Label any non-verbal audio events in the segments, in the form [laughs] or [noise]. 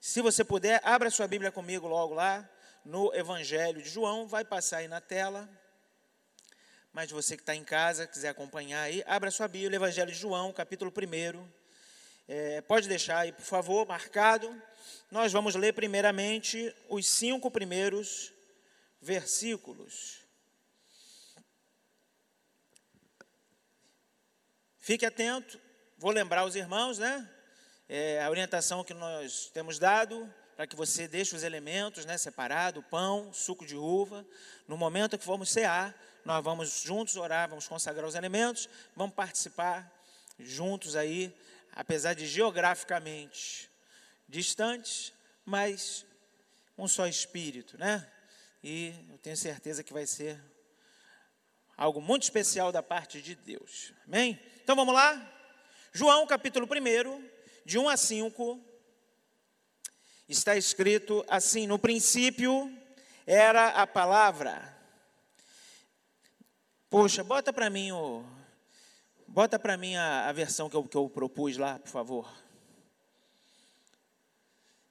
Se você puder, abra sua Bíblia comigo logo lá no Evangelho de João, vai passar aí na tela. Mas você que está em casa, quiser acompanhar aí, abra sua Bíblia, Evangelho de João, capítulo 1. É, pode deixar aí, por favor, marcado. Nós vamos ler primeiramente os cinco primeiros versículos. Fique atento, vou lembrar os irmãos, né? É, a orientação que nós temos dado para que você deixe os elementos, né, separado, pão, suco de uva. No momento que formos cear, nós vamos juntos orar, vamos consagrar os elementos, vamos participar juntos aí, apesar de geograficamente distantes, mas um só espírito, né? E eu tenho certeza que vai ser algo muito especial da parte de Deus. Amém? Então vamos lá? João capítulo 1, de 1 a 5, está escrito assim: No princípio era a palavra. Poxa, bota para mim o. Bota para mim a, a versão que eu, que eu propus lá, por favor.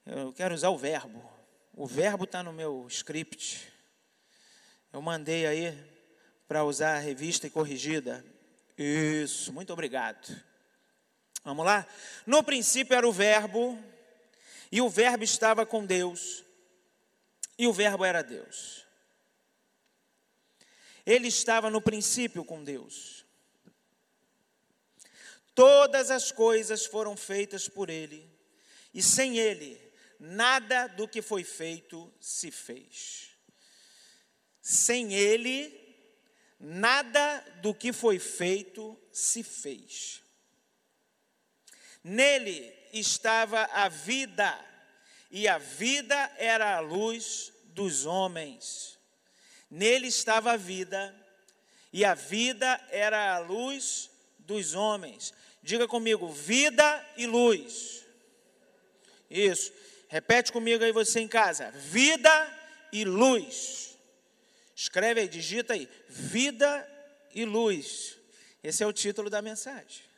Eu quero usar o verbo. O verbo está no meu script. Eu mandei aí para usar a revista e corrigida. Isso, muito obrigado. Vamos lá? No princípio era o Verbo, e o Verbo estava com Deus, e o Verbo era Deus. Ele estava no princípio com Deus. Todas as coisas foram feitas por Ele, e sem Ele, nada do que foi feito se fez. Sem Ele, nada do que foi feito se fez. Nele estava a vida, e a vida era a luz dos homens. Nele estava a vida, e a vida era a luz dos homens. Diga comigo, vida e luz. Isso. Repete comigo aí você em casa. Vida e luz. Escreve aí, digita aí. Vida e luz. Esse é o título da mensagem.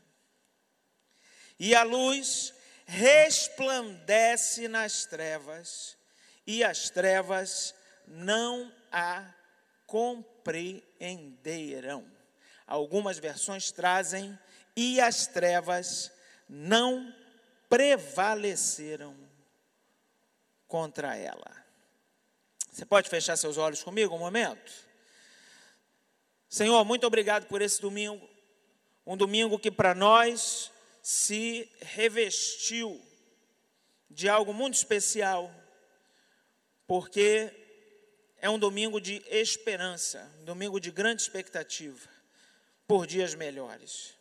E a luz resplandece nas trevas, e as trevas não a compreenderão. Algumas versões trazem, e as trevas não prevaleceram contra ela. Você pode fechar seus olhos comigo um momento? Senhor, muito obrigado por esse domingo, um domingo que para nós se revestiu de algo muito especial, porque é um domingo de esperança, um domingo de grande expectativa por dias melhores.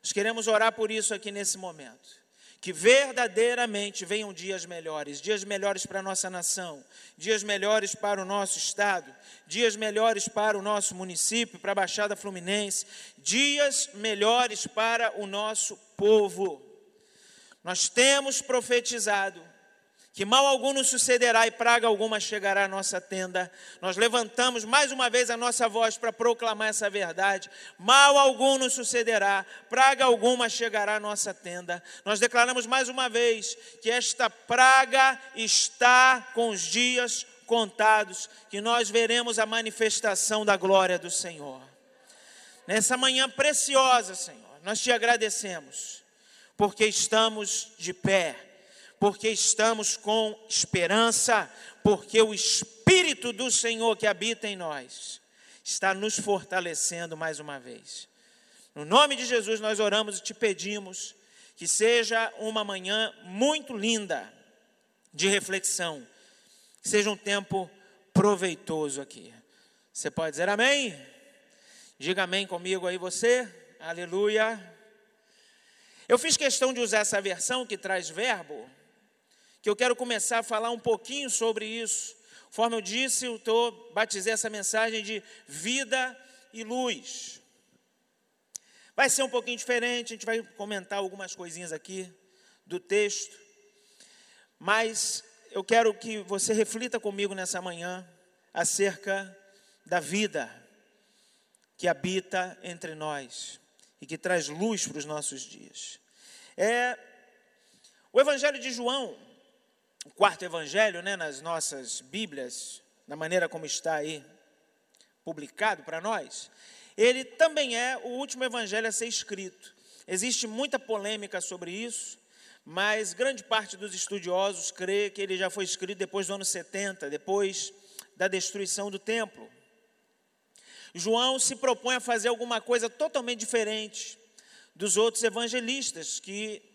Nós queremos orar por isso aqui nesse momento que verdadeiramente venham dias melhores, dias melhores para a nossa nação, dias melhores para o nosso estado, dias melhores para o nosso município, para a Baixada Fluminense, dias melhores para o nosso povo. Nós temos profetizado que mal algum nos sucederá e praga alguma chegará à nossa tenda. Nós levantamos mais uma vez a nossa voz para proclamar essa verdade. Mal algum nos sucederá, praga alguma chegará à nossa tenda. Nós declaramos mais uma vez que esta praga está com os dias contados, que nós veremos a manifestação da glória do Senhor. Nessa manhã preciosa, Senhor, nós te agradecemos, porque estamos de pé porque estamos com esperança, porque o Espírito do Senhor que habita em nós está nos fortalecendo mais uma vez. No nome de Jesus nós oramos e te pedimos que seja uma manhã muito linda de reflexão, que seja um tempo proveitoso aqui. Você pode dizer amém? Diga amém comigo aí você. Aleluia. Eu fiz questão de usar essa versão que traz verbo, que eu quero começar a falar um pouquinho sobre isso. Conforme eu disse, eu tô, batizei essa mensagem de vida e luz. Vai ser um pouquinho diferente, a gente vai comentar algumas coisinhas aqui do texto, mas eu quero que você reflita comigo nessa manhã acerca da vida que habita entre nós e que traz luz para os nossos dias. É O Evangelho de João, o quarto evangelho, né, nas nossas Bíblias, da maneira como está aí publicado para nós, ele também é o último evangelho a ser escrito. Existe muita polêmica sobre isso, mas grande parte dos estudiosos crê que ele já foi escrito depois do ano 70, depois da destruição do templo. João se propõe a fazer alguma coisa totalmente diferente dos outros evangelistas que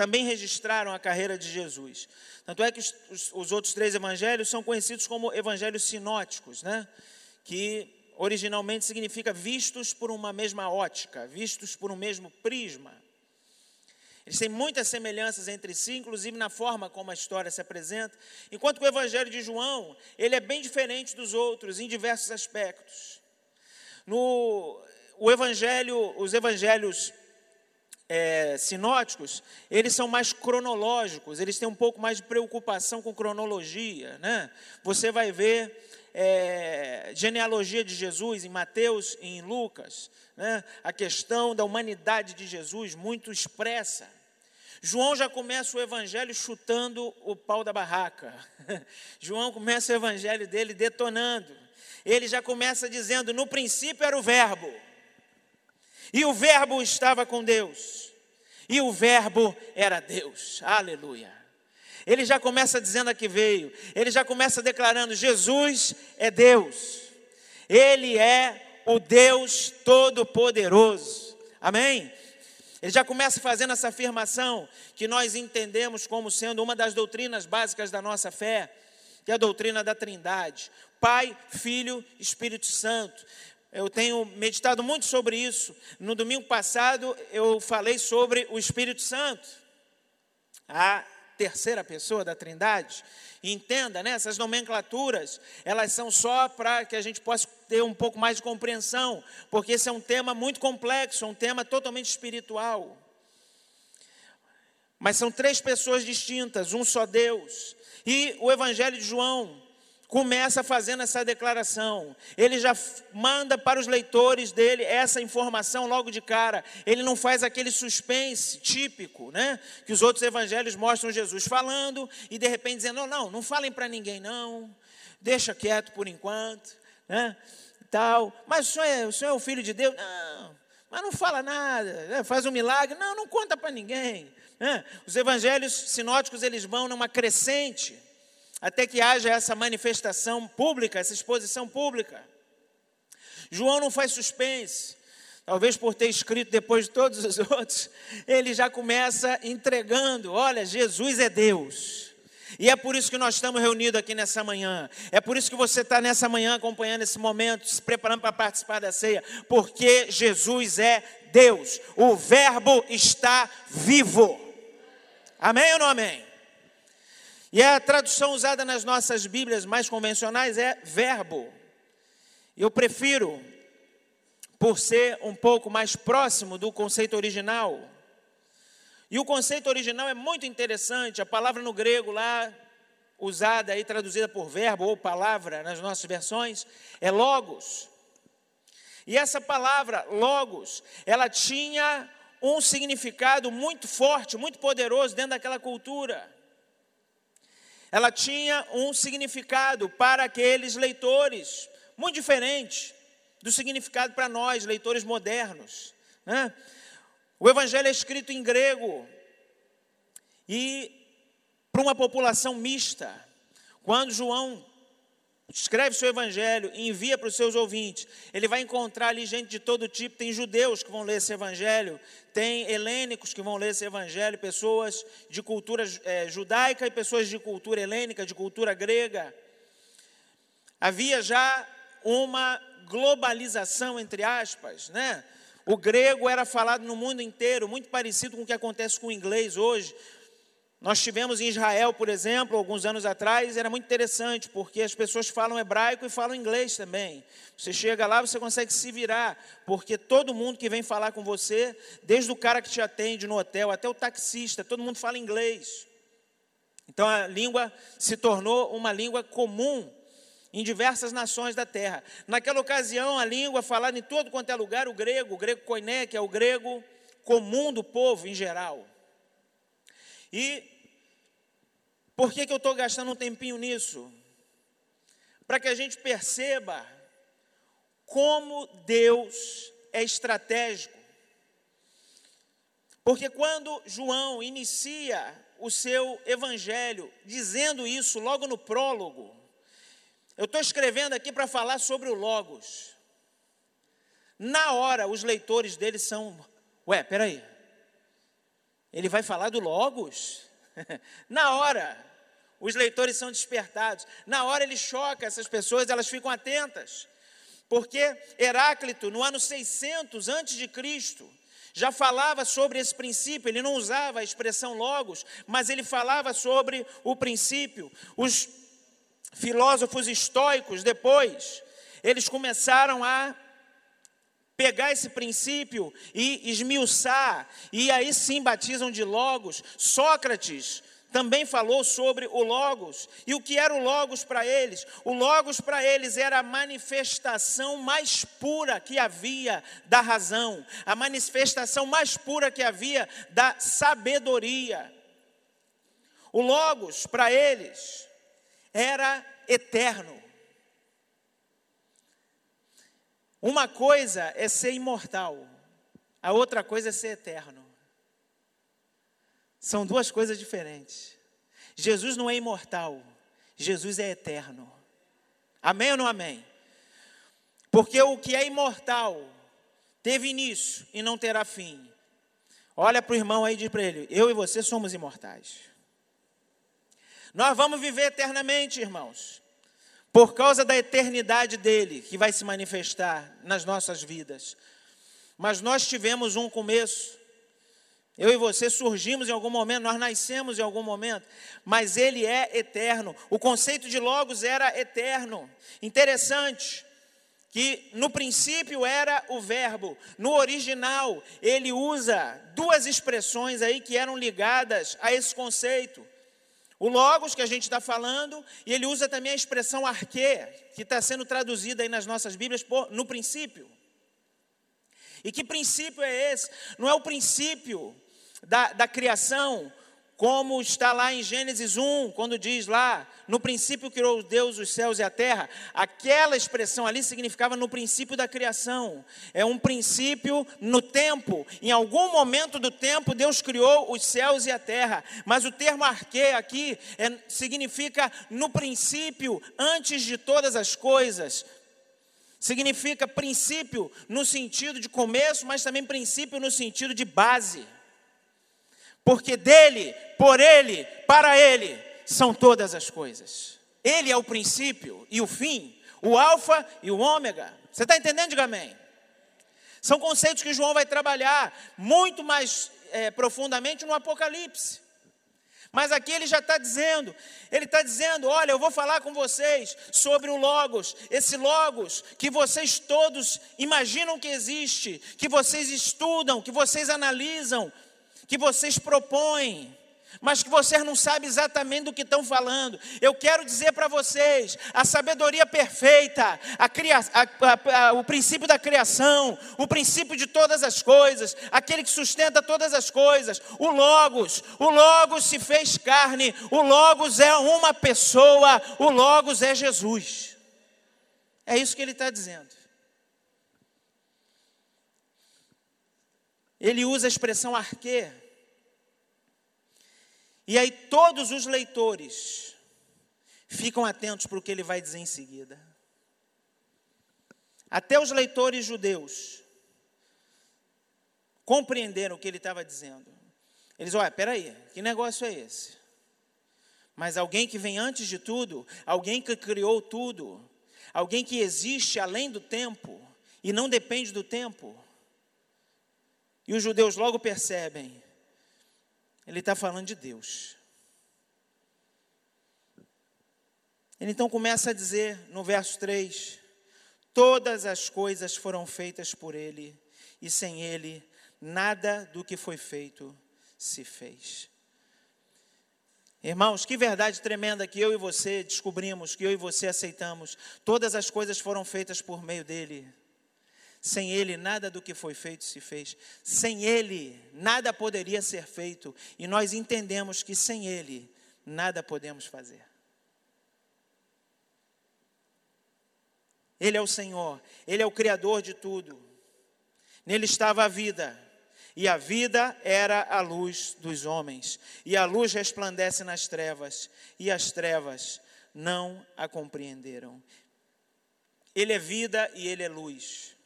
também registraram a carreira de Jesus. Tanto é que os, os, os outros três evangelhos são conhecidos como evangelhos sinóticos, né? que originalmente significa vistos por uma mesma ótica, vistos por um mesmo prisma. Eles têm muitas semelhanças entre si, inclusive na forma como a história se apresenta, enquanto que o Evangelho de João, ele é bem diferente dos outros em diversos aspectos. No o Evangelho, os Evangelhos é, sinóticos, eles são mais cronológicos, eles têm um pouco mais de preocupação com cronologia. Né? Você vai ver é, genealogia de Jesus em Mateus e em Lucas, né? a questão da humanidade de Jesus muito expressa. João já começa o evangelho chutando o pau da barraca. [laughs] João começa o evangelho dele detonando. Ele já começa dizendo: no princípio era o Verbo e o Verbo estava com Deus. E o Verbo era Deus. Aleluia. Ele já começa dizendo a que veio. Ele já começa declarando: Jesus é Deus. Ele é o Deus Todo-Poderoso. Amém? Ele já começa fazendo essa afirmação que nós entendemos como sendo uma das doutrinas básicas da nossa fé, que é a doutrina da Trindade: Pai, Filho, Espírito Santo. Eu tenho meditado muito sobre isso. No domingo passado eu falei sobre o Espírito Santo, a terceira pessoa da Trindade. entenda, né, essas nomenclaturas, elas são só para que a gente possa ter um pouco mais de compreensão, porque esse é um tema muito complexo, é um tema totalmente espiritual. Mas são três pessoas distintas, um só Deus. E o Evangelho de João começa fazendo essa declaração. Ele já manda para os leitores dele essa informação logo de cara. Ele não faz aquele suspense típico, né? Que os outros evangelhos mostram Jesus falando e de repente dizendo: não, não, não falem para ninguém, não. Deixa quieto por enquanto, né? Tal. Mas o senhor é, o, senhor é o filho de Deus? Não. Mas não fala nada, né? faz um milagre? Não, não conta para ninguém. Né? Os evangelhos sinóticos eles vão numa crescente até que haja essa manifestação pública, essa exposição pública. João não faz suspense, talvez por ter escrito depois de todos os [laughs] outros, ele já começa entregando: olha, Jesus é Deus. E é por isso que nós estamos reunidos aqui nessa manhã. É por isso que você está nessa manhã acompanhando esse momento, se preparando para participar da ceia. Porque Jesus é Deus. O Verbo está vivo. Amém ou não amém? E a tradução usada nas nossas Bíblias mais convencionais é verbo. Eu prefiro, por ser um pouco mais próximo do conceito original. E o conceito original é muito interessante. A palavra no grego lá, usada e traduzida por verbo ou palavra nas nossas versões, é logos. E essa palavra, logos, ela tinha um significado muito forte, muito poderoso dentro daquela cultura ela tinha um significado para aqueles leitores muito diferente do significado para nós, leitores modernos. Né? O Evangelho é escrito em grego e para uma população mista. Quando João escreve seu evangelho e envia para os seus ouvintes, ele vai encontrar ali gente de todo tipo. Tem judeus que vão ler esse evangelho, tem helênicos que vão ler esse evangelho, pessoas de cultura é, judaica e pessoas de cultura helênica, de cultura grega. Havia já uma globalização, entre aspas, né? O grego era falado no mundo inteiro, muito parecido com o que acontece com o inglês hoje. Nós tivemos em Israel, por exemplo, alguns anos atrás, era muito interessante, porque as pessoas falam hebraico e falam inglês também. Você chega lá, você consegue se virar, porque todo mundo que vem falar com você, desde o cara que te atende no hotel até o taxista, todo mundo fala inglês. Então a língua se tornou uma língua comum em diversas nações da terra. Naquela ocasião, a língua falada em todo quanto é lugar, o grego, o grego koiné, que é o grego comum do povo em geral. E por que, que eu estou gastando um tempinho nisso? Para que a gente perceba como Deus é estratégico. Porque quando João inicia o seu evangelho dizendo isso logo no prólogo, eu estou escrevendo aqui para falar sobre o Logos. Na hora, os leitores dele são. Ué, peraí. Ele vai falar do Logos? [laughs] Na hora, os leitores são despertados. Na hora, ele choca essas pessoas, elas ficam atentas. Porque Heráclito, no ano 600 antes de Cristo, já falava sobre esse princípio, ele não usava a expressão logos, mas ele falava sobre o princípio. Os filósofos estoicos, depois, eles começaram a pegar esse princípio e esmiuçar, e aí sim batizam de logos. Sócrates também falou sobre o Logos. E o que era o Logos para eles? O Logos para eles era a manifestação mais pura que havia da razão, a manifestação mais pura que havia da sabedoria. O Logos para eles era eterno. Uma coisa é ser imortal, a outra coisa é ser eterno. São duas coisas diferentes. Jesus não é imortal, Jesus é eterno. Amém ou não amém? Porque o que é imortal teve início e não terá fim. Olha para o irmão aí e diz para ele: Eu e você somos imortais. Nós vamos viver eternamente, irmãos, por causa da eternidade dele que vai se manifestar nas nossas vidas. Mas nós tivemos um começo, eu e você surgimos em algum momento, nós nascemos em algum momento, mas ele é eterno. O conceito de Logos era eterno. Interessante que no princípio era o verbo, no original ele usa duas expressões aí que eram ligadas a esse conceito. O Logos, que a gente está falando, e ele usa também a expressão arque, que está sendo traduzida aí nas nossas Bíblias por, no princípio. E que princípio é esse? Não é o princípio da, da criação, como está lá em Gênesis 1, quando diz lá, no princípio criou Deus os céus e a terra, aquela expressão ali significava no princípio da criação. É um princípio no tempo. Em algum momento do tempo, Deus criou os céus e a terra. Mas o termo arque aqui é, significa no princípio, antes de todas as coisas. Significa princípio no sentido de começo, mas também princípio no sentido de base porque dele, por ele, para ele são todas as coisas. Ele é o princípio e o fim, o alfa e o ômega. Você está entendendo? Diga amém. São conceitos que João vai trabalhar muito mais é, profundamente no Apocalipse. Mas aqui ele já está dizendo, ele está dizendo: olha, eu vou falar com vocês sobre o Logos, esse Logos que vocês todos imaginam que existe, que vocês estudam, que vocês analisam, que vocês propõem, mas que vocês não sabem exatamente do que estão falando. Eu quero dizer para vocês: a sabedoria perfeita, a cria, a, a, o princípio da criação, o princípio de todas as coisas, aquele que sustenta todas as coisas, o Logos, o Logos se fez carne, o Logos é uma pessoa, o Logos é Jesus. É isso que ele está dizendo. Ele usa a expressão arque, e aí todos os leitores ficam atentos para o que ele vai dizer em seguida. Até os leitores judeus compreenderam o que ele estava dizendo. Eles, olha, peraí, que negócio é esse? Mas alguém que vem antes de tudo, alguém que criou tudo, alguém que existe além do tempo e não depende do tempo. E os judeus logo percebem, ele está falando de Deus. Ele então começa a dizer no verso 3: Todas as coisas foram feitas por Ele, e sem Ele, nada do que foi feito se fez. Irmãos, que verdade tremenda que eu e você descobrimos, que eu e você aceitamos. Todas as coisas foram feitas por meio dele. Sem Ele, nada do que foi feito se fez. Sem Ele, nada poderia ser feito. E nós entendemos que sem Ele, nada podemos fazer. Ele é o Senhor, Ele é o Criador de tudo. Nele estava a vida, e a vida era a luz dos homens. E a luz resplandece nas trevas, e as trevas não a compreenderam. Ele é vida e Ele é luz.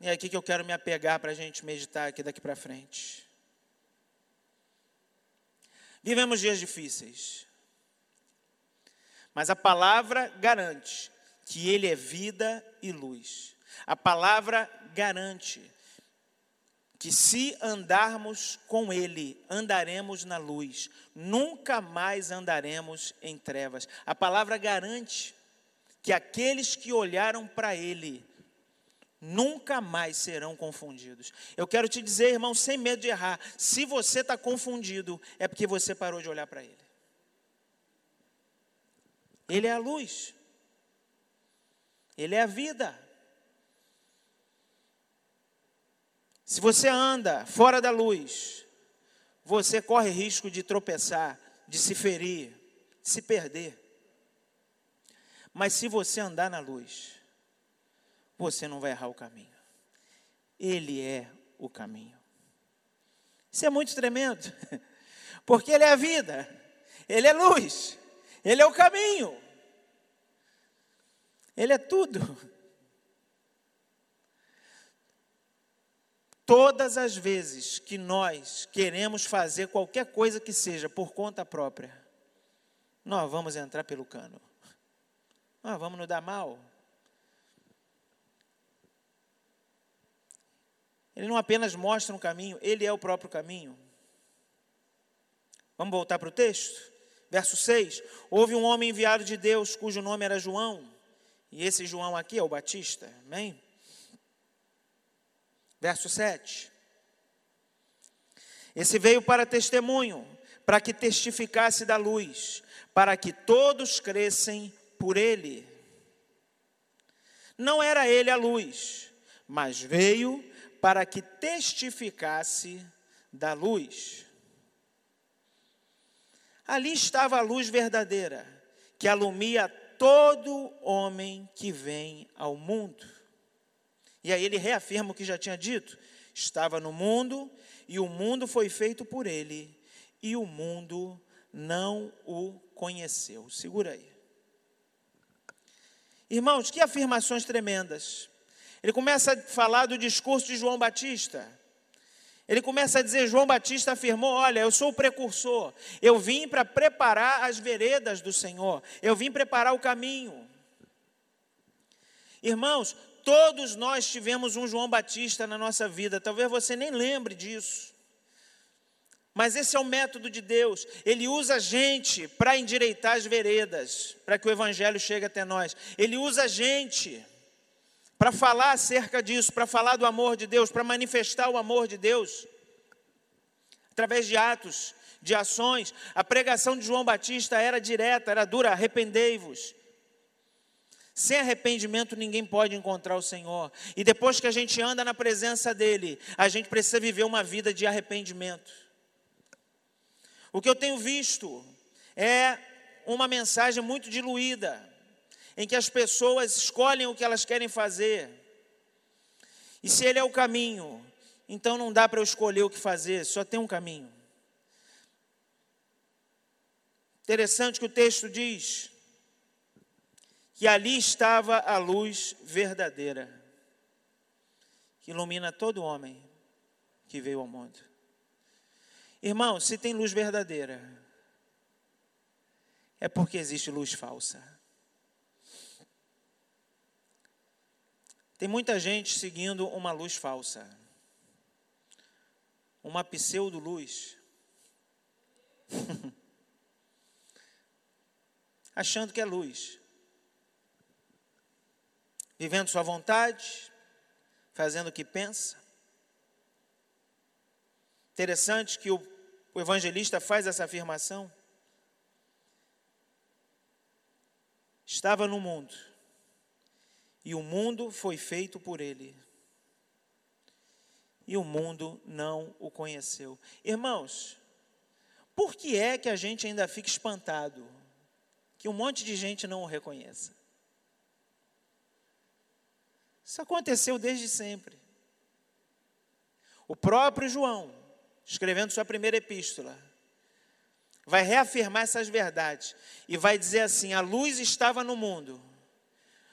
E é aqui que eu quero me apegar para a gente meditar aqui daqui para frente. Vivemos dias difíceis, mas a palavra garante que Ele é vida e luz. A palavra garante que se andarmos com Ele, andaremos na luz, nunca mais andaremos em trevas. A palavra garante que aqueles que olharam para Ele nunca mais serão confundidos. Eu quero te dizer, irmão, sem medo de errar, se você está confundido, é porque você parou de olhar para Ele. Ele é a luz, Ele é a vida. Se você anda fora da luz, você corre risco de tropeçar, de se ferir, de se perder. Mas se você andar na luz, você não vai errar o caminho. Ele é o caminho. Isso é muito tremendo, [laughs] porque Ele é a vida, Ele é luz, Ele é o caminho, Ele é tudo. Todas as vezes que nós queremos fazer qualquer coisa que seja por conta própria, nós vamos entrar pelo cano. Nós vamos nos dar mal. Ele não apenas mostra um caminho, ele é o próprio caminho. Vamos voltar para o texto? Verso 6: Houve um homem enviado de Deus, cujo nome era João, e esse João aqui é o Batista, amém? Verso 7. Esse veio para testemunho, para que testificasse da luz, para que todos crescem por ele. Não era ele a luz, mas veio para que testificasse da luz. Ali estava a luz verdadeira, que alumia todo homem que vem ao mundo. E aí ele reafirma o que já tinha dito: estava no mundo e o mundo foi feito por ele, e o mundo não o conheceu. Segura aí. Irmãos, que afirmações tremendas. Ele começa a falar do discurso de João Batista. Ele começa a dizer: João Batista afirmou: Olha, eu sou o precursor, eu vim para preparar as veredas do Senhor, eu vim preparar o caminho. Irmãos, Todos nós tivemos um João Batista na nossa vida, talvez você nem lembre disso. Mas esse é o método de Deus. Ele usa a gente para endireitar as veredas, para que o evangelho chegue até nós. Ele usa a gente para falar acerca disso, para falar do amor de Deus, para manifestar o amor de Deus. Através de atos, de ações. A pregação de João Batista era direta, era dura, arrependei-vos. Sem arrependimento ninguém pode encontrar o Senhor. E depois que a gente anda na presença dEle, a gente precisa viver uma vida de arrependimento. O que eu tenho visto é uma mensagem muito diluída, em que as pessoas escolhem o que elas querem fazer. E se Ele é o caminho, então não dá para eu escolher o que fazer, só tem um caminho. Interessante que o texto diz que ali estava a luz verdadeira, que ilumina todo homem que veio ao mundo. Irmão, se tem luz verdadeira, é porque existe luz falsa. Tem muita gente seguindo uma luz falsa, uma pseudo-luz, [laughs] achando que é luz. Vivendo sua vontade, fazendo o que pensa. Interessante que o, evangelista faz essa afirmação. Estava no mundo, e o mundo foi feito por ele. E o mundo não o conheceu. Irmãos, por que é que a gente ainda fica espantado que um monte de gente não o reconheça? Isso aconteceu desde sempre. O próprio João, escrevendo sua primeira epístola, vai reafirmar essas verdades e vai dizer assim: a luz estava no mundo,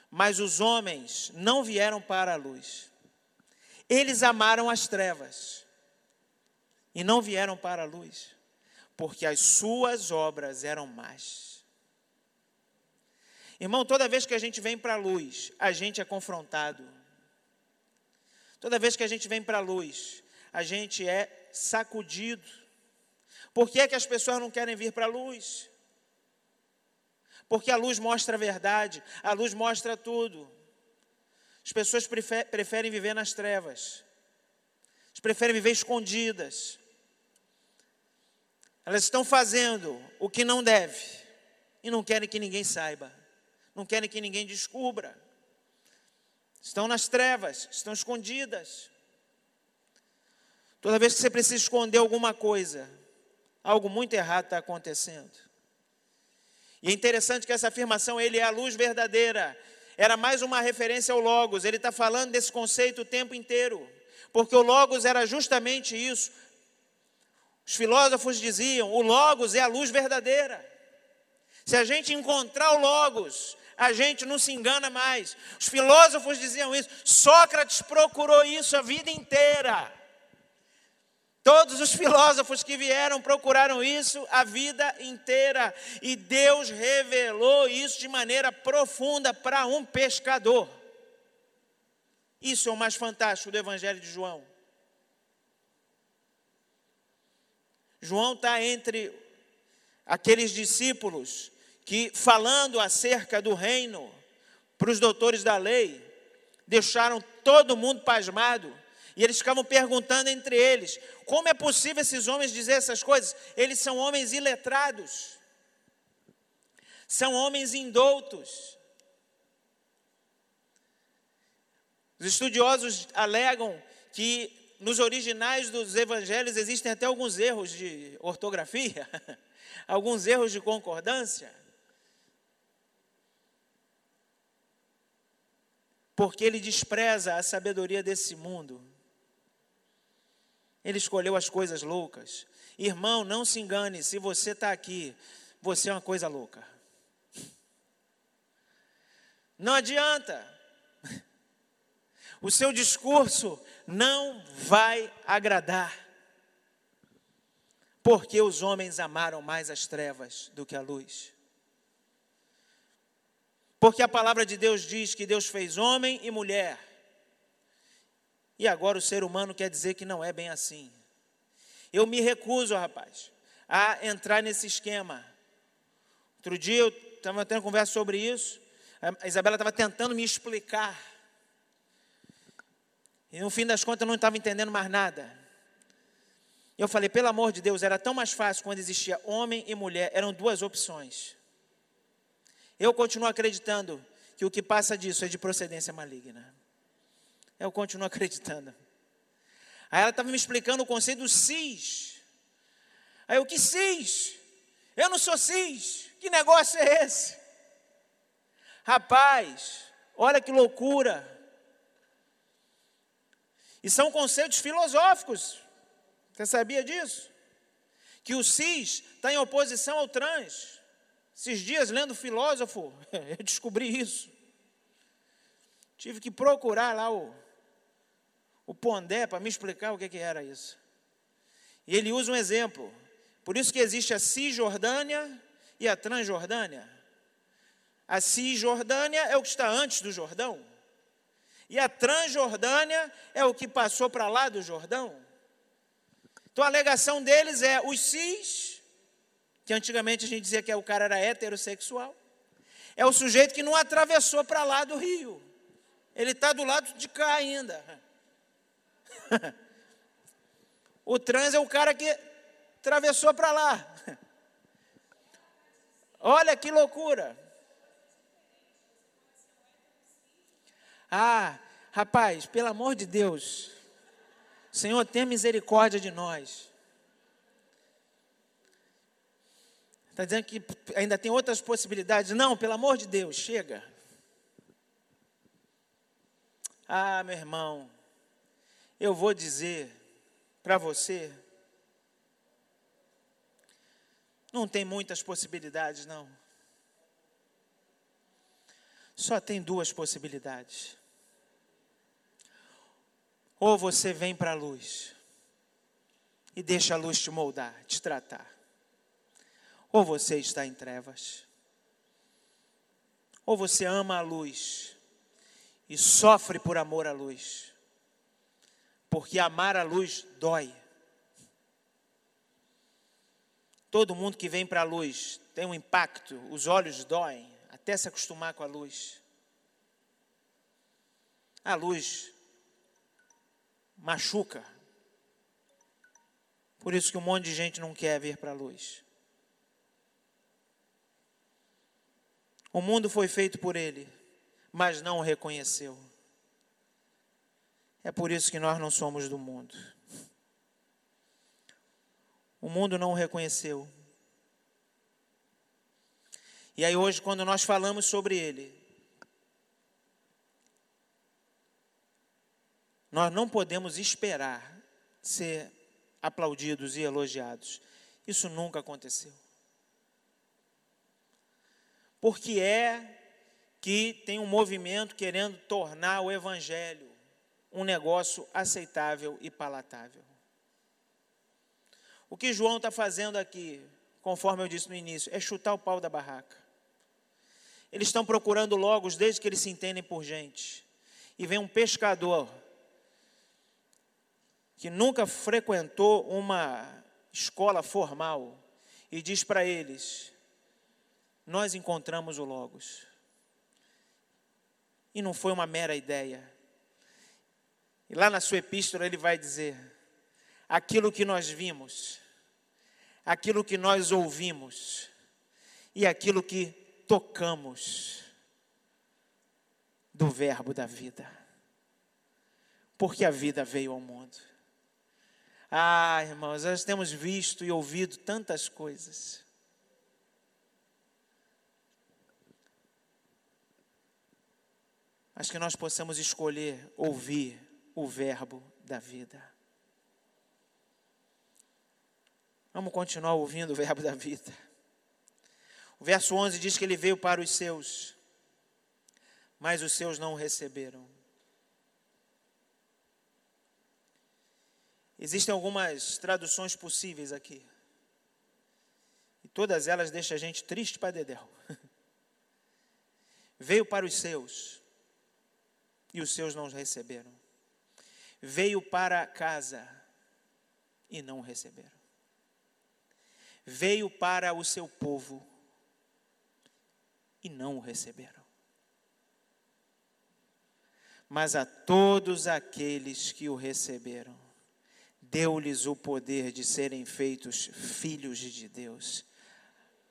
mas os homens não vieram para a luz. Eles amaram as trevas e não vieram para a luz, porque as suas obras eram más. Irmão, toda vez que a gente vem para a luz, a gente é confrontado. Toda vez que a gente vem para a luz, a gente é sacudido. Por que, é que as pessoas não querem vir para a luz? Porque a luz mostra a verdade, a luz mostra tudo. As pessoas preferem viver nas trevas, elas preferem viver escondidas. Elas estão fazendo o que não deve e não querem que ninguém saiba, não querem que ninguém descubra. Estão nas trevas, estão escondidas. Toda vez que você precisa esconder alguma coisa, algo muito errado está acontecendo. E é interessante que essa afirmação, ele é a luz verdadeira, era mais uma referência ao Logos, ele está falando desse conceito o tempo inteiro, porque o Logos era justamente isso. Os filósofos diziam: o Logos é a luz verdadeira. Se a gente encontrar o Logos, a gente não se engana mais. Os filósofos diziam isso, Sócrates procurou isso a vida inteira. Todos os filósofos que vieram procuraram isso a vida inteira, e Deus revelou isso de maneira profunda para um pescador. Isso é o mais fantástico do Evangelho de João. João está entre aqueles discípulos que, falando acerca do reino para os doutores da lei, deixaram todo mundo pasmado e eles ficavam perguntando entre eles: como é possível esses homens dizer essas coisas? Eles são homens iletrados, são homens indoutos. Os estudiosos alegam que nos originais dos evangelhos existem até alguns erros de ortografia, [laughs] alguns erros de concordância. Porque ele despreza a sabedoria desse mundo ele escolheu as coisas loucas. Irmão, não se engane, se você está aqui, você é uma coisa louca. Não adianta. O seu discurso não vai agradar. Porque os homens amaram mais as trevas do que a luz. Porque a palavra de Deus diz que Deus fez homem e mulher e agora o ser humano quer dizer que não é bem assim. Eu me recuso, rapaz, a entrar nesse esquema. Outro dia eu estava tendo conversa sobre isso. A Isabela estava tentando me explicar. E no fim das contas eu não estava entendendo mais nada. Eu falei, pelo amor de Deus, era tão mais fácil quando existia homem e mulher, eram duas opções. Eu continuo acreditando que o que passa disso é de procedência maligna. Eu continuo [laughs] acreditando. Aí ela estava me explicando o conceito do cis. Aí eu, que cis? Eu não sou cis. Que negócio é esse? Rapaz, olha que loucura. E são conceitos filosóficos. Você sabia disso? Que o cis está em oposição ao trans. Esses dias, lendo filósofo, [laughs] eu descobri isso. Tive que procurar lá o, o Pondé para me explicar o que, que era isso. E ele usa um exemplo. Por isso que existe a Cisjordânia e a Transjordânia. A Cisjordânia é o que está antes do Jordão. E a Transjordânia é o que passou para lá do Jordão. Então a alegação deles é os cis, que antigamente a gente dizia que o cara era heterossexual, é o sujeito que não atravessou para lá do rio. Ele está do lado de cá ainda. [laughs] o trans é o cara que atravessou para lá. [laughs] Olha que loucura. Ah, rapaz, pelo amor de Deus, Senhor, tenha misericórdia de nós. Está dizendo que ainda tem outras possibilidades. Não, pelo amor de Deus, chega. Ah, meu irmão, eu vou dizer para você, não tem muitas possibilidades, não. Só tem duas possibilidades. Ou você vem para a luz e deixa a luz te moldar, te tratar ou você está em trevas. Ou você ama a luz e sofre por amor à luz. Porque amar a luz dói. Todo mundo que vem para a luz tem um impacto, os olhos doem, até se acostumar com a luz. A luz machuca. Por isso que um monte de gente não quer vir para a luz. O mundo foi feito por ele, mas não o reconheceu. É por isso que nós não somos do mundo. O mundo não o reconheceu. E aí, hoje, quando nós falamos sobre ele, nós não podemos esperar ser aplaudidos e elogiados. Isso nunca aconteceu porque é que tem um movimento querendo tornar o Evangelho um negócio aceitável e palatável. O que João está fazendo aqui, conforme eu disse no início, é chutar o pau da barraca. Eles estão procurando logos desde que eles se entendem por gente. E vem um pescador que nunca frequentou uma escola formal e diz para eles: nós encontramos o Logos. E não foi uma mera ideia. E lá na sua epístola ele vai dizer: aquilo que nós vimos, aquilo que nós ouvimos e aquilo que tocamos do Verbo da vida. Porque a vida veio ao mundo. Ah, irmãos, nós temos visto e ouvido tantas coisas. mas que nós possamos escolher ouvir o verbo da vida. Vamos continuar ouvindo o verbo da vida. O verso 11 diz que ele veio para os seus, mas os seus não o receberam. Existem algumas traduções possíveis aqui. E todas elas deixam a gente triste para dedéu. [laughs] Veio para os seus, e os seus não receberam. Veio para casa e não receberam. Veio para o seu povo e não o receberam. Mas a todos aqueles que o receberam, deu-lhes o poder de serem feitos filhos de Deus,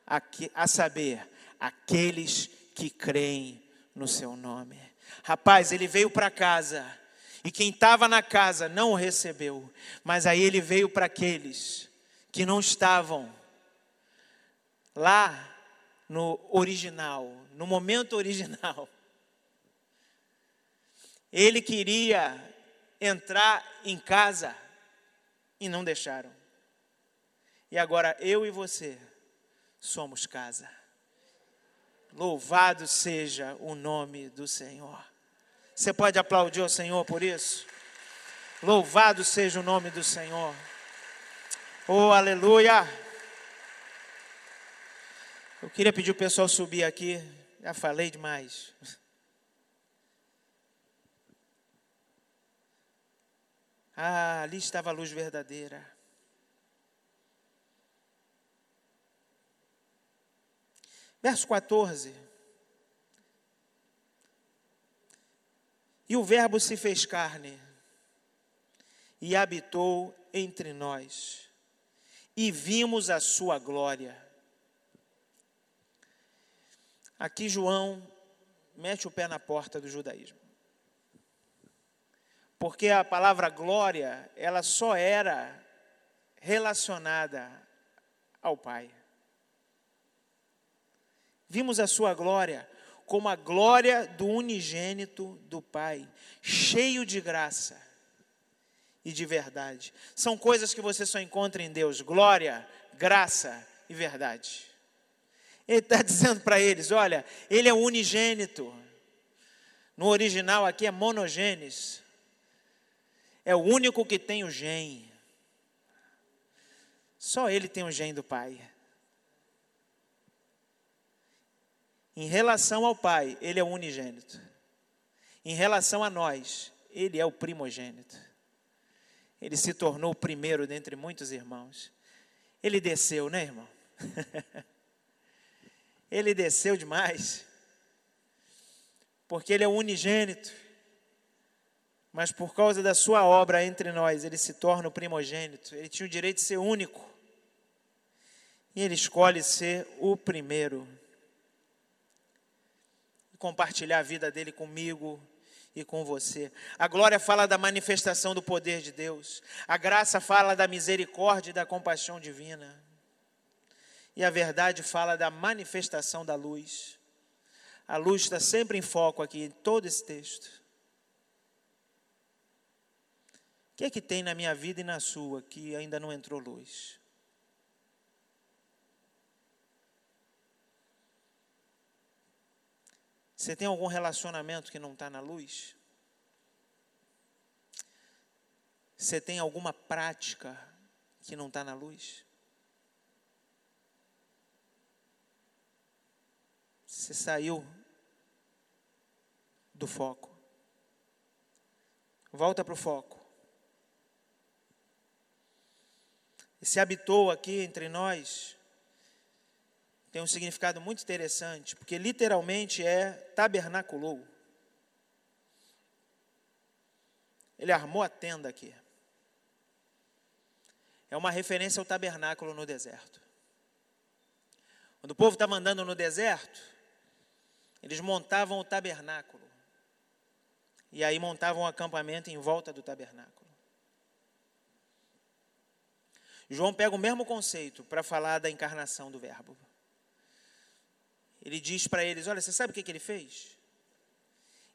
a, que, a saber, aqueles que creem no seu nome. Rapaz, ele veio para casa. E quem estava na casa não o recebeu. Mas aí ele veio para aqueles que não estavam lá no original, no momento original. Ele queria entrar em casa e não deixaram. E agora eu e você somos casa. Louvado seja o nome do Senhor. Você pode aplaudir o Senhor por isso? Louvado seja o nome do Senhor. Oh, aleluia. Eu queria pedir o pessoal subir aqui. Já falei demais. [laughs] Ah, ali estava a luz verdadeira. Verso 14. E o Verbo se fez carne e habitou entre nós, e vimos a sua glória. Aqui João mete o pé na porta do judaísmo. porque a palavra glória, ela só era relacionada ao Pai. Vimos a sua glória como a glória do unigênito do Pai, cheio de graça e de verdade. São coisas que você só encontra em Deus: glória, graça e verdade. Ele está [laughs] dizendo para eles: olha, ele é unigênito. No original aqui é monogênes. É o único que tem o gen. Só ele tem o gen do Pai. Em relação ao Pai, ele é o unigênito. Em relação a nós, ele é o primogênito. Ele se tornou o primeiro dentre muitos irmãos. Ele desceu, né, irmão? [laughs] ele desceu demais. Porque ele é o unigênito. Mas por causa da sua obra entre nós, ele se torna o primogênito. Ele tinha o direito de ser único. E ele escolhe ser o primeiro. Compartilhar a vida dele comigo, e com você. A glória fala da manifestação do poder de Deus. A graça fala da misericórdia e da compaixão divina. E a verdade fala da manifestação da luz. A luz está sempre em foco aqui, em todo esse texto. O que é que tem na minha vida e na sua que ainda não entrou luz? Você tem algum relacionamento que não está na luz? Você tem alguma prática que não está na luz? Você saiu do foco. Volta para o foco. E se habitou aqui entre nós tem um significado muito interessante, porque literalmente é tabernaculou. Ele armou a tenda aqui. É uma referência ao tabernáculo no deserto. Quando o povo estava andando no deserto, eles montavam o tabernáculo. E aí montavam um acampamento em volta do tabernáculo. João pega o mesmo conceito para falar da encarnação do Verbo ele diz para eles: Olha, você sabe o que, que ele fez?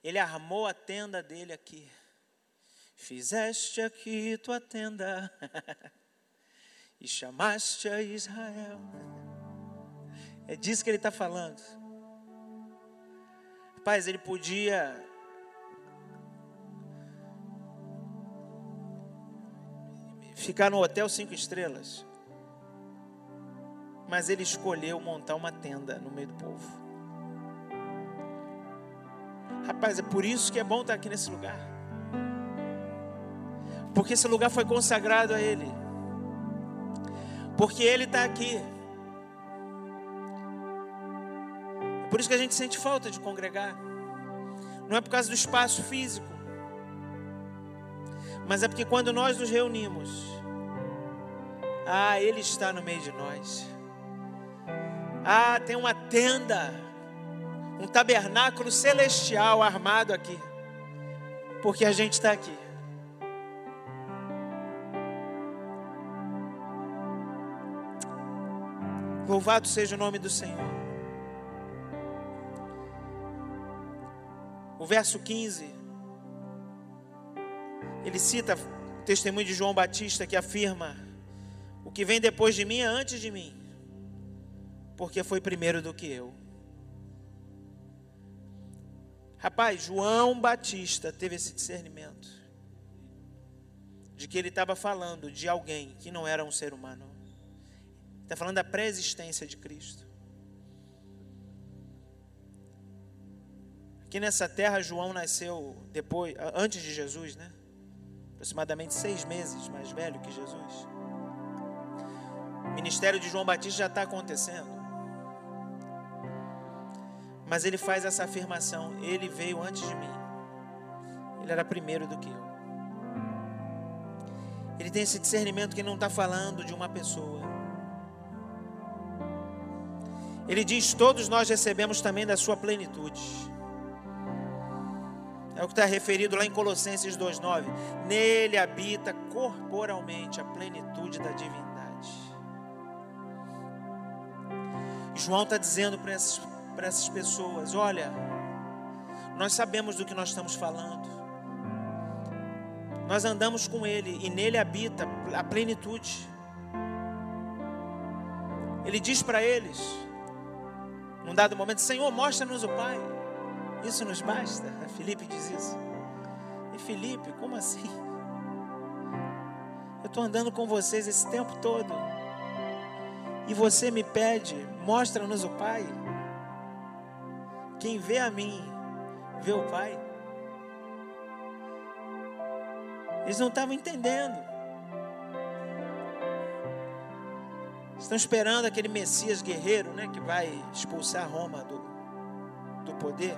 Ele armou a tenda dele aqui. Fizeste aqui tua tenda [laughs] e chamaste a Israel. É disso que ele está falando. Rapaz, ele podia ficar no hotel cinco estrelas mas ele escolheu montar uma tenda no meio do povo. Rapaz, é por isso que é bom estar aqui nesse lugar. Porque esse lugar foi consagrado a Ele. Porque Ele está aqui. É por isso que a gente sente falta de congregar. Não é por causa do espaço físico. Mas é porque quando nós nos reunimos, ah, Ele está no meio de nós. Ah, tem uma tenda, um tabernáculo celestial armado aqui, porque a gente está aqui. Louvado seja o nome do Senhor. O verso 15, ele cita o testemunho de João Batista que afirma: O que vem depois de mim é antes de mim porque foi primeiro do que eu. Rapaz, João Batista teve esse discernimento de que ele estava falando de alguém que não era um ser humano. Está falando da pré-existência de Cristo. Aqui nessa terra, João nasceu depois, antes de Jesus, né? Aproximadamente seis meses mais velho que Jesus. O ministério de João Batista já está acontecendo. Mas ele faz essa afirmação: Ele veio antes de mim. Ele era primeiro do que eu. Ele tem esse discernimento que não está falando de uma pessoa. Ele diz: Todos nós recebemos também da sua plenitude. É o que está referido lá em Colossenses 2,9. Nele habita corporalmente a plenitude da divindade. João está dizendo para essas, para essas pessoas: olha, nós sabemos do que nós estamos falando. Nós andamos com Ele e nele habita a plenitude. Ele diz para eles, num dado momento: Senhor, mostra-nos o Pai. Isso nos basta. [laughs] Felipe diz isso. E Felipe, como assim? [laughs] Eu estou andando com vocês esse tempo todo. E você me pede, mostra-nos o Pai. Quem vê a mim, vê o Pai. Eles não estavam entendendo. Estão esperando aquele Messias guerreiro, né, que vai expulsar Roma do, do poder.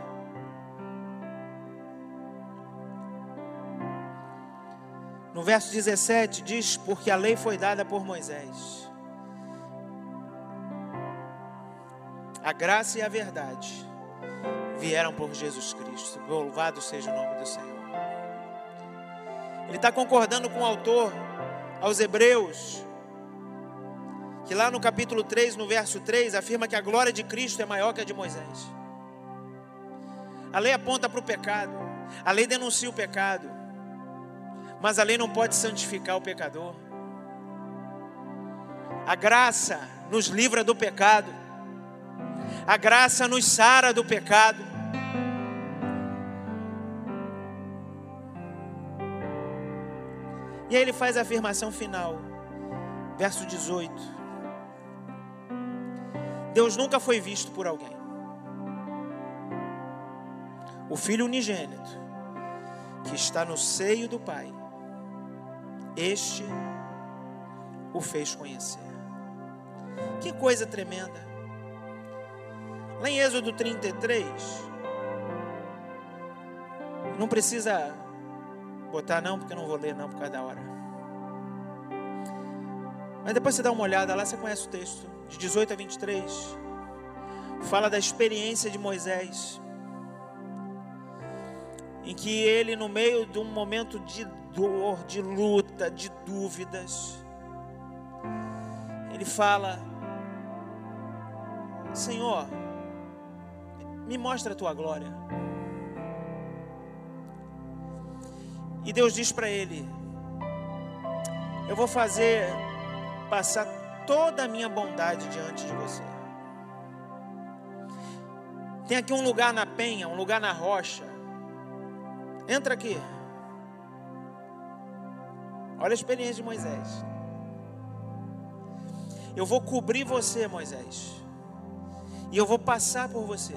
No verso 17 diz: Porque a lei foi dada por Moisés, a graça e a verdade vieram por Jesus Cristo. Louvado seja o nome do Senhor. Ele está concordando com o autor aos Hebreus, que lá no capítulo 3, no verso 3, afirma que a glória de Cristo é maior que a de Moisés. A lei aponta para o pecado, a lei denuncia o pecado. Mas a lei não pode santificar o pecador. A graça nos livra do pecado. A graça nos sara do pecado. E aí ele faz a afirmação final, verso 18. Deus nunca foi visto por alguém. O Filho unigênito, que está no seio do Pai, este o fez conhecer. Que coisa tremenda. Lá em Êxodo 33, não precisa botar não, porque eu não vou ler não por causa da hora. Mas depois você dá uma olhada lá, você conhece o texto, de 18 a 23. Fala da experiência de Moisés em que ele, no meio de um momento de dor, de luta, de dúvidas, ele fala: Senhor, me mostra a tua glória. E Deus diz para ele: Eu vou fazer passar toda a minha bondade diante de você. Tem aqui um lugar na penha, um lugar na rocha, Entra aqui. Olha a experiência de Moisés. Eu vou cobrir você, Moisés. E eu vou passar por você.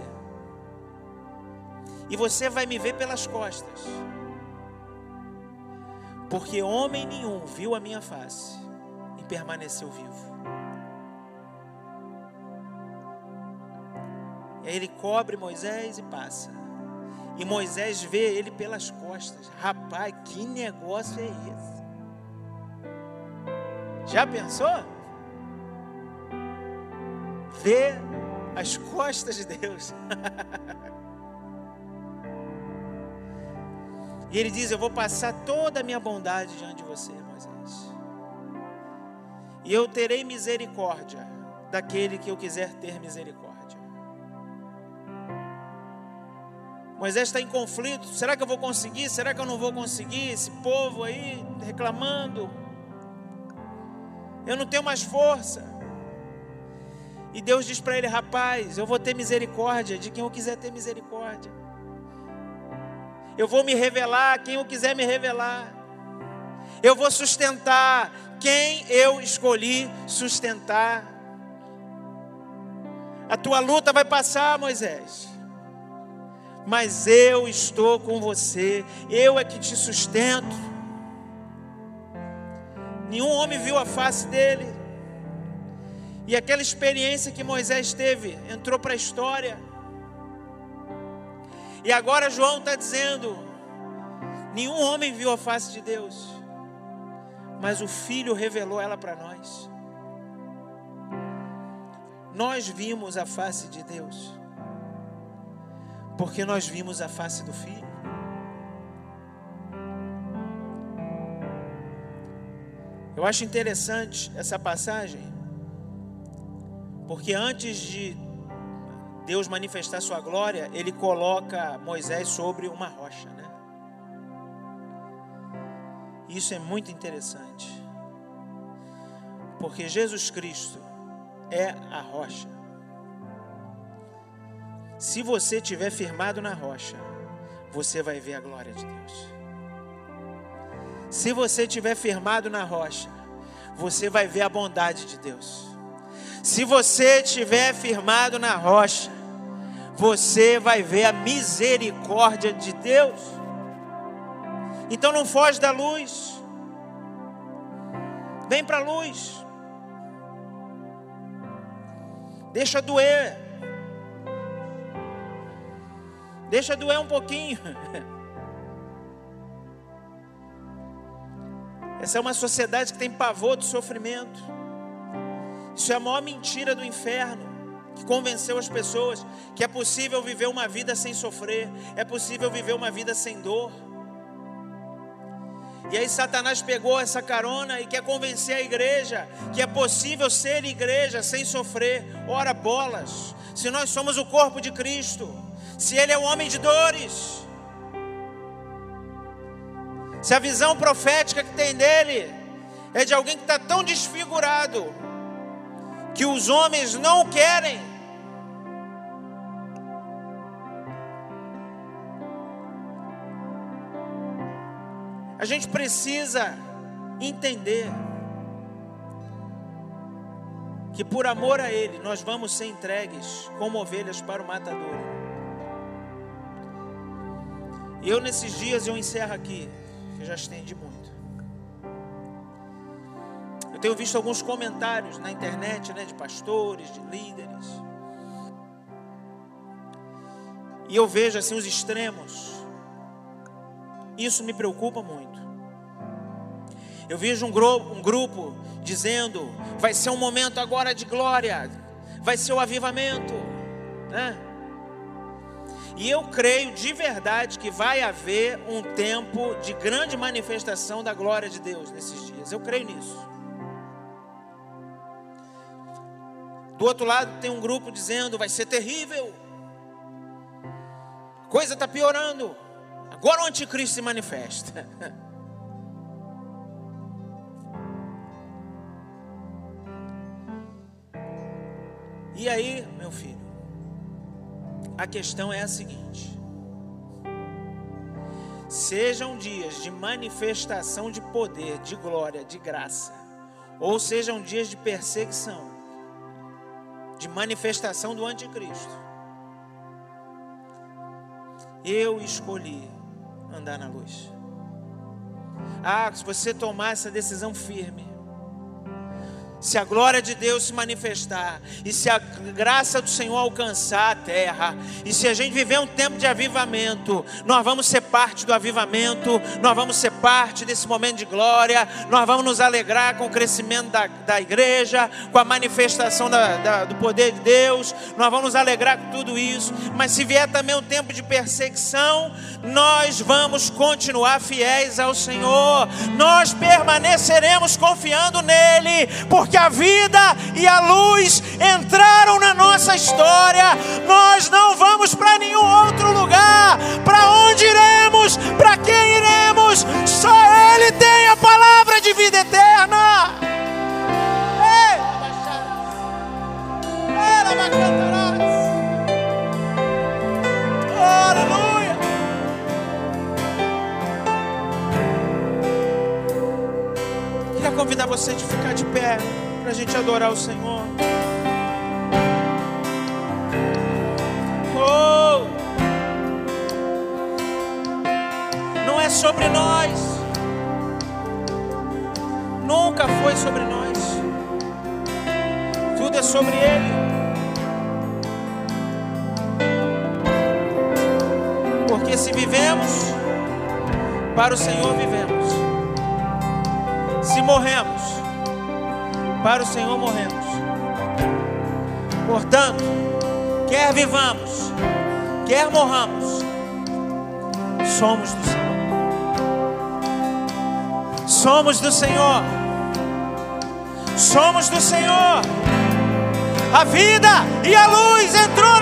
E você vai me ver pelas costas. Porque homem nenhum viu a minha face e permaneceu vivo. E aí ele cobre Moisés e passa. E Moisés vê ele pelas costas. Rapaz, que negócio é esse? Já pensou? Ver as costas de Deus. [laughs] e ele diz: Eu vou passar toda a minha bondade diante de você, Moisés. E eu terei misericórdia daquele que eu quiser ter misericórdia. Moisés está em conflito. Será que eu vou conseguir? Será que eu não vou conseguir? Esse povo aí reclamando. Eu não tenho mais força. E Deus diz para ele: Rapaz, eu vou ter misericórdia de quem eu quiser ter misericórdia. Eu vou me revelar quem eu quiser me revelar. Eu vou sustentar quem eu escolhi sustentar. A tua luta vai passar, Moisés mas eu estou com você, eu é que te sustento. Nenhum homem viu a face dele, e aquela experiência que Moisés teve entrou para a história. E agora João está dizendo: nenhum homem viu a face de Deus, mas o Filho revelou ela para nós. Nós vimos a face de Deus, porque nós vimos a face do Filho. Eu acho interessante essa passagem, porque antes de Deus manifestar sua glória, ele coloca Moisés sobre uma rocha, né? Isso é muito interessante. Porque Jesus Cristo é a rocha. Se você estiver firmado na rocha, você vai ver a glória de Deus. Se você estiver firmado na rocha, você vai ver a bondade de Deus. Se você estiver firmado na rocha, você vai ver a misericórdia de Deus. Então não foge da luz. Vem para a luz. Deixa doer. Deixa doer um pouquinho. [laughs] Essa é uma sociedade que tem pavor do sofrimento. Isso é a maior mentira do inferno que convenceu as pessoas que é possível viver uma vida sem sofrer, é possível viver uma vida sem dor. E aí Satanás pegou essa carona e quer convencer a igreja que é possível ser igreja sem sofrer. Ora bolas, se nós somos o corpo de Cristo, se ele é o homem de dores, se a visão profética que tem dele é de alguém que está tão desfigurado que os homens não querem. A gente precisa entender que por amor a Ele nós vamos ser entregues como ovelhas para o matador. E eu nesses dias eu encerro aqui eu já estendi muito. Tenho visto alguns comentários na internet, né, de pastores, de líderes. E eu vejo assim os extremos. Isso me preocupa muito. Eu vejo um grupo, um grupo dizendo: vai ser um momento agora de glória, vai ser o avivamento, né? E eu creio de verdade que vai haver um tempo de grande manifestação da glória de Deus nesses dias. Eu creio nisso. Do outro lado tem um grupo dizendo vai ser terrível. Coisa está piorando. Agora o anticristo se manifesta. [laughs] E aí, meu filho, a questão é a seguinte: sejam dias de manifestação de poder, de glória, de graça, ou sejam dias de perseguição, de manifestação do anticristo. Eu escolhi andar na luz. Ah, se você tomar essa decisão firme, se a glória de Deus se manifestar, e se a graça do Senhor alcançar a terra, e se a gente viver um tempo de avivamento, nós vamos ser parte do avivamento, nós vamos ser parte desse momento de glória, nós vamos nos alegrar com o crescimento da, da igreja, com a manifestação da, da, do poder de Deus, nós vamos nos alegrar com tudo isso, mas se vier também um tempo de perseguição, nós vamos continuar fiéis ao Senhor, nós permaneceremos confiando nele, porque que a vida e a luz entraram na nossa história. Nós não vamos para nenhum outro lugar. Para onde iremos? Para quem iremos? Só Ele tem a palavra de vida eterna. Aleluia! Queria convidar você de ficar de pé para a gente adorar o Senhor. Oh, não é sobre nós, nunca foi sobre nós, tudo é sobre Ele. Porque se vivemos, para o Senhor vivemos. Se morremos, para o Senhor morremos. Portanto, quer vivamos, quer morramos, somos do Senhor. Somos do Senhor. somos do Senhor. A vida e a luz entrou